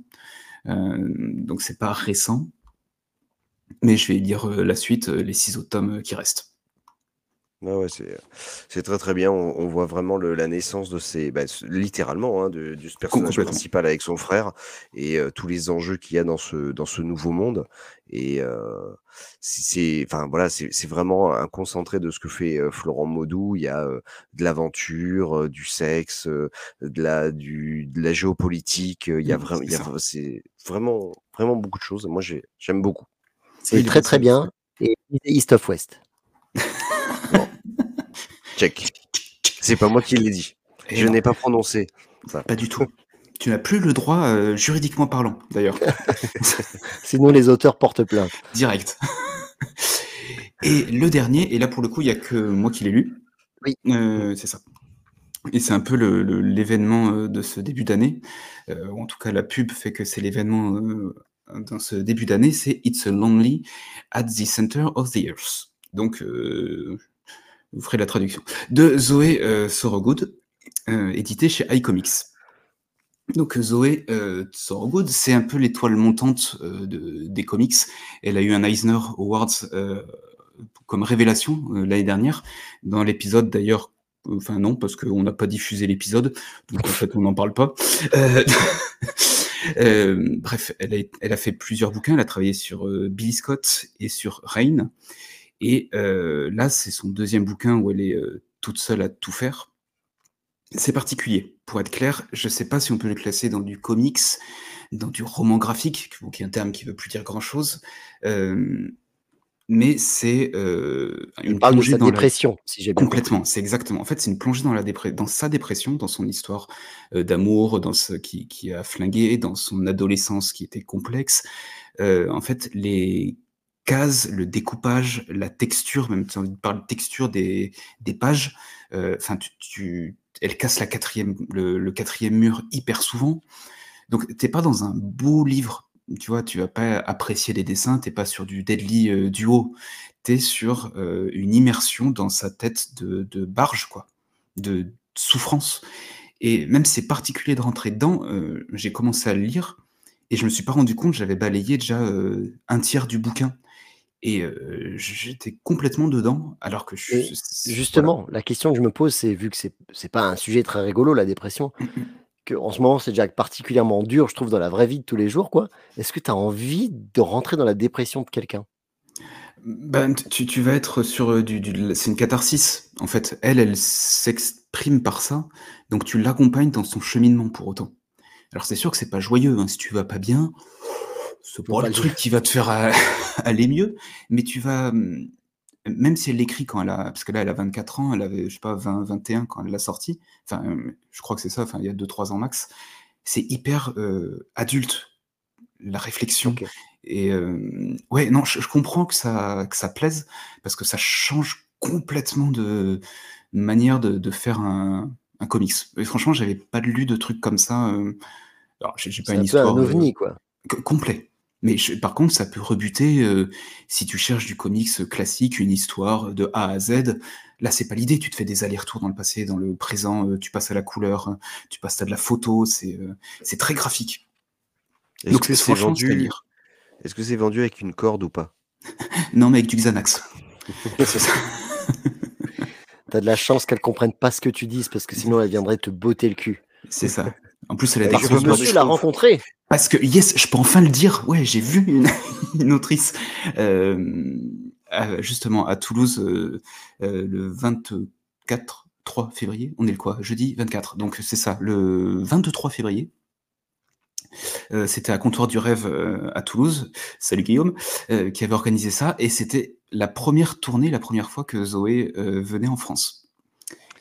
Heu, donc c'est pas récent. Mais je vais lire, heu, la suite, les 6 autres tomes, qui restent. Ouais, ouais, c'est, c'est très, très bien. On on voit vraiment le la naissance de ces bah, littéralement, hein, de de ce personnage principal avec son frère et heu, tous les enjeux qu'il y a dans ce dans ce nouveau monde et heu, c'est enfin voilà, c'est c'est vraiment un concentré de ce que fait, heu, Florent Maudoux. Il y a, heu, de l'aventure, heu, du sexe, heu, de la du de la géopolitique, il y a Mmh, vraim il c'est c'est vraiment vraiment beaucoup de choses. Moi, j'ai j'aime beaucoup. C'est Oui, très, très bien et East of West. Check. C'est pas moi qui l'ai dit. Et Je n'ai pas prononcé ça. Pas du tout. Tu n'as plus le droit, heu, juridiquement parlant, d'ailleurs. Sinon les auteurs portent plainte. Direct. Et le dernier, et là pour le coup, il y a que moi qui l'ai lu. Oui. Heu, c'est ça. Et c'est un peu l'événement, heu, de ce début d'année, en tout cas la pub fait que c'est l'événement, dans ce début d'année, c'est It's a Lonely at the Center of the Earth. Donc, euh, vous ferez la traduction. De Zoé euh, Sorogood, euh, édité chez iComics. Donc Zoé euh, Sorogood, c'est un peu l'étoile montante euh, de, des comics. Elle a eu un Eisner Awards euh, comme révélation euh, l'année dernière, dans l'épisode d'ailleurs, enfin non, parce qu'on n'a pas diffusé l'épisode, donc en fait on n'en parle pas. Euh, euh, bref, elle a, fait plusieurs bouquins, elle a travaillé sur euh, Billy Scott et sur Rain, et euh, là c'est son deuxième bouquin où elle est euh, toute seule à tout faire. C'est particulier, pour être clair, je sais pas si on peut le classer dans du comics, dans du roman graphique, qui est un terme qui veut plus dire grand-chose, euh, mais c'est euh, une parle de plongée sa dans la dépression, si j'ai. Complètement, c'est exactement. En fait, c'est une plongée dans, la dépre- dans sa dépression, dans son histoire euh, d'amour, dans ce qui, qui a flingué, dans son adolescence qui était complexe. En fait, les cases, le découpage, la texture, même si on parle de texture des, pages, euh, tu, elle casse la quatrième, le, quatrième mur hyper souvent. Donc, t'es pas dans un beau livre. Tu vois, tu vas pas apprécier les dessins, t'es pas sur du Deadly euh, Duo, t'es sur euh, une immersion dans sa tête de, barge, quoi, de souffrance. Et même c'est particulier de rentrer dedans, euh, j'ai commencé à le lire et je me suis pas rendu compte, j'avais balayé déjà un tiers du bouquin. Et euh, j'étais complètement dedans, alors que je, voilà. justement, la question que je me pose, c'est vu que c'est pas un sujet très rigolo, la dépression, Mm, mm. que en ce moment c'est déjà particulièrement dur, je trouve, dans la vraie vie de tous les jours, quoi. Est-ce que tu as envie de rentrer dans la dépression de quelqu'un? Ben, tu, tu vas être sur du, du- c'est une catharsis. En fait, elle, elle s'exprime par ça, donc tu l'accompagnes dans son cheminement pour autant. Alors c'est sûr que c'est pas joyeux, hein, si tu vas pas bien, c'est pas pas le truc qui va te faire euh, aller mieux, mais tu vas, hum, même si elle l'écrit quand elle a, parce que là elle a 24 ans, elle avait, je sais pas, 20, 21 quand elle l'a sorti, enfin, euh, je crois que c'est ça, enfin, il y a 2-3 ans max, c'est hyper euh, adulte, la réflexion. Et euh, ouais, non, je, je comprends que ça, que ça plaise, parce que ça change complètement de manière de, de faire un, un comics. Et franchement, j'avais pas lu de trucs comme ça. euh, alors, j'ai pas une un peu un histoire euh, ovni, quoi. co- complet. Mais je- par contre, ça peut rebuter euh, si tu cherches du comics classique, une histoire de A à Z. Là, c'est pas l'idée. Tu te fais des allers-retours dans le passé, dans le présent. euh, tu passes à la couleur, tu passes à de la photo. C'est euh, c'est très graphique. Est-ce Donc, que c'est vendu est-ce que c'est vendu avec une corde ou pas? Non, mais avec du Xanax. C'est ça. T'as de la chance qu'elle comprenne pas ce que tu dises, parce que sinon elle viendrait te botter le cul. C'est ça. En plus, elle a Elle des Parce que monsieur l'a. Parce yes, je peux enfin le dire. Ouais, j'ai vu une, une autrice, euh, à- justement, à Toulouse, euh, euh, le 24, 3 février. On est le quoi? Jeudi 24. Donc, c'est ça, le 23 février. Euh, c'était à Comptoir du Rêve euh, à Toulouse. Salut Guillaume, euh, qui avait organisé ça. Et c'était la première tournée, la première fois que Zoé euh, venait en France.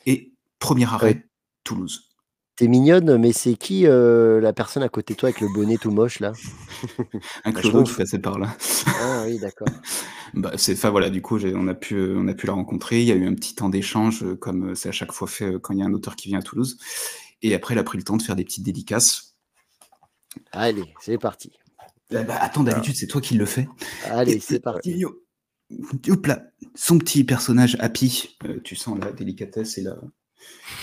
Et premier arrêt, Ouais. Toulouse. T'es mignonne, mais c'est qui euh, la personne à côté de toi avec le bonnet tout moche là? Un La clodo qui passait par là. Ah oui, d'accord. Bah, c'est, enfin voilà, du coup, on a pu, euh, on a pu la rencontrer. Il y a eu un petit temps d'échange, euh, comme c'est à chaque fois fait quand il y a un auteur qui vient à Toulouse. Et après, elle a pris le temps de faire des petites dédicaces. Allez, c'est parti. Euh, bah, attends, d'habitude, c'est toi qui le fais. Allez, c'est parti. Hop là, son petit personnage Happy, euh, tu sens la délicatesse et la.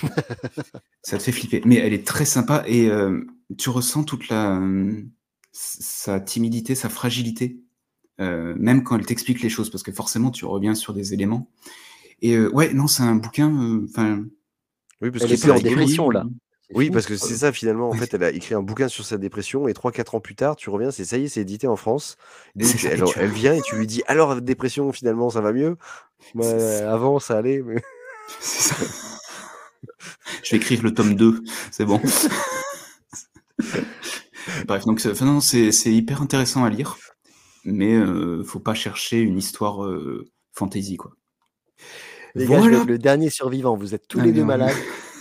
Ça te fait flipper. Mais elle est très sympa et euh, tu ressens toute la euh, sa timidité, sa fragilité, euh, même quand elle t'explique les choses, parce que forcément tu reviens sur des éléments. Et euh, ouais, non, c'est un bouquin. euh, Enfin, Oui, parce Elle que est c'est plus en rigolo. dépression là. C'est Oui, fini. parce que c'est ça finalement. En Oui. fait, elle a écrit un bouquin sur sa dépression et 3-4 ans plus tard, tu reviens, c'est ça y est, c'est édité en France. Donc C'est ça, elle, et tu- elle vient et tu lui dis alors dépression finalement ça va mieux? Bah, avant ça allait. Mais... c'est ça. Je vais écrire le tome 2, c'est bon. Bref, donc c'est- enfin, non, c'est c'est hyper intéressant à lire, mais euh, faut pas chercher une histoire euh, fantasy, quoi. Les gars, je vais Voilà. être le dernier survivant. Vous êtes tous Ah, les deux malades.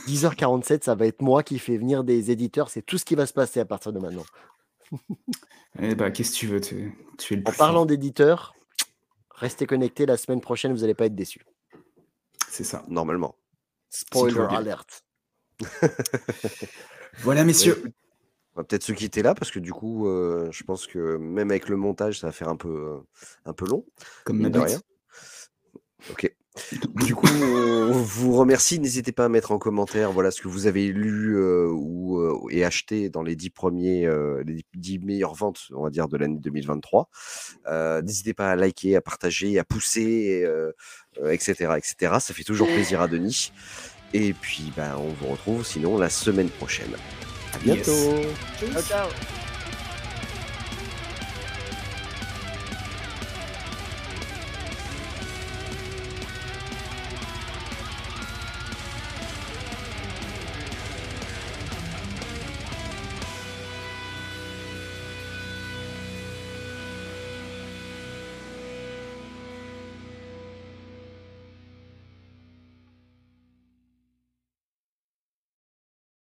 10h47, ça va être moi qui fais venir des éditeurs. C'est tout ce qui va se passer à partir de maintenant. Eh bah, qu'est-ce que tu veux? Tu, tu es le En parlant d'éditeurs, restez connectés. La semaine prochaine, vous n'allez pas être déçus. C'est ça. Normalement. Spoiler tout va bien. alert. Voilà, messieurs. On va peut-être se quitter là parce que du coup, euh, je pense que même avec le montage, ça va faire un peu, euh, un peu long. Comme ma rien. Ok. Du coup, on vous remercie. N'hésitez pas à mettre en commentaire voilà, ce que vous avez lu euh, ou, euh, et acheté dans les 10 premiers, euh, les 10 meilleures ventes, on va dire, de l'année 2023. N'hésitez pas à liker, à partager, à pousser, etc., etc. Ça fait toujours plaisir à Denis. Et puis, bah, on vous retrouve sinon la semaine prochaine. À bientôt. Ciao, ciao.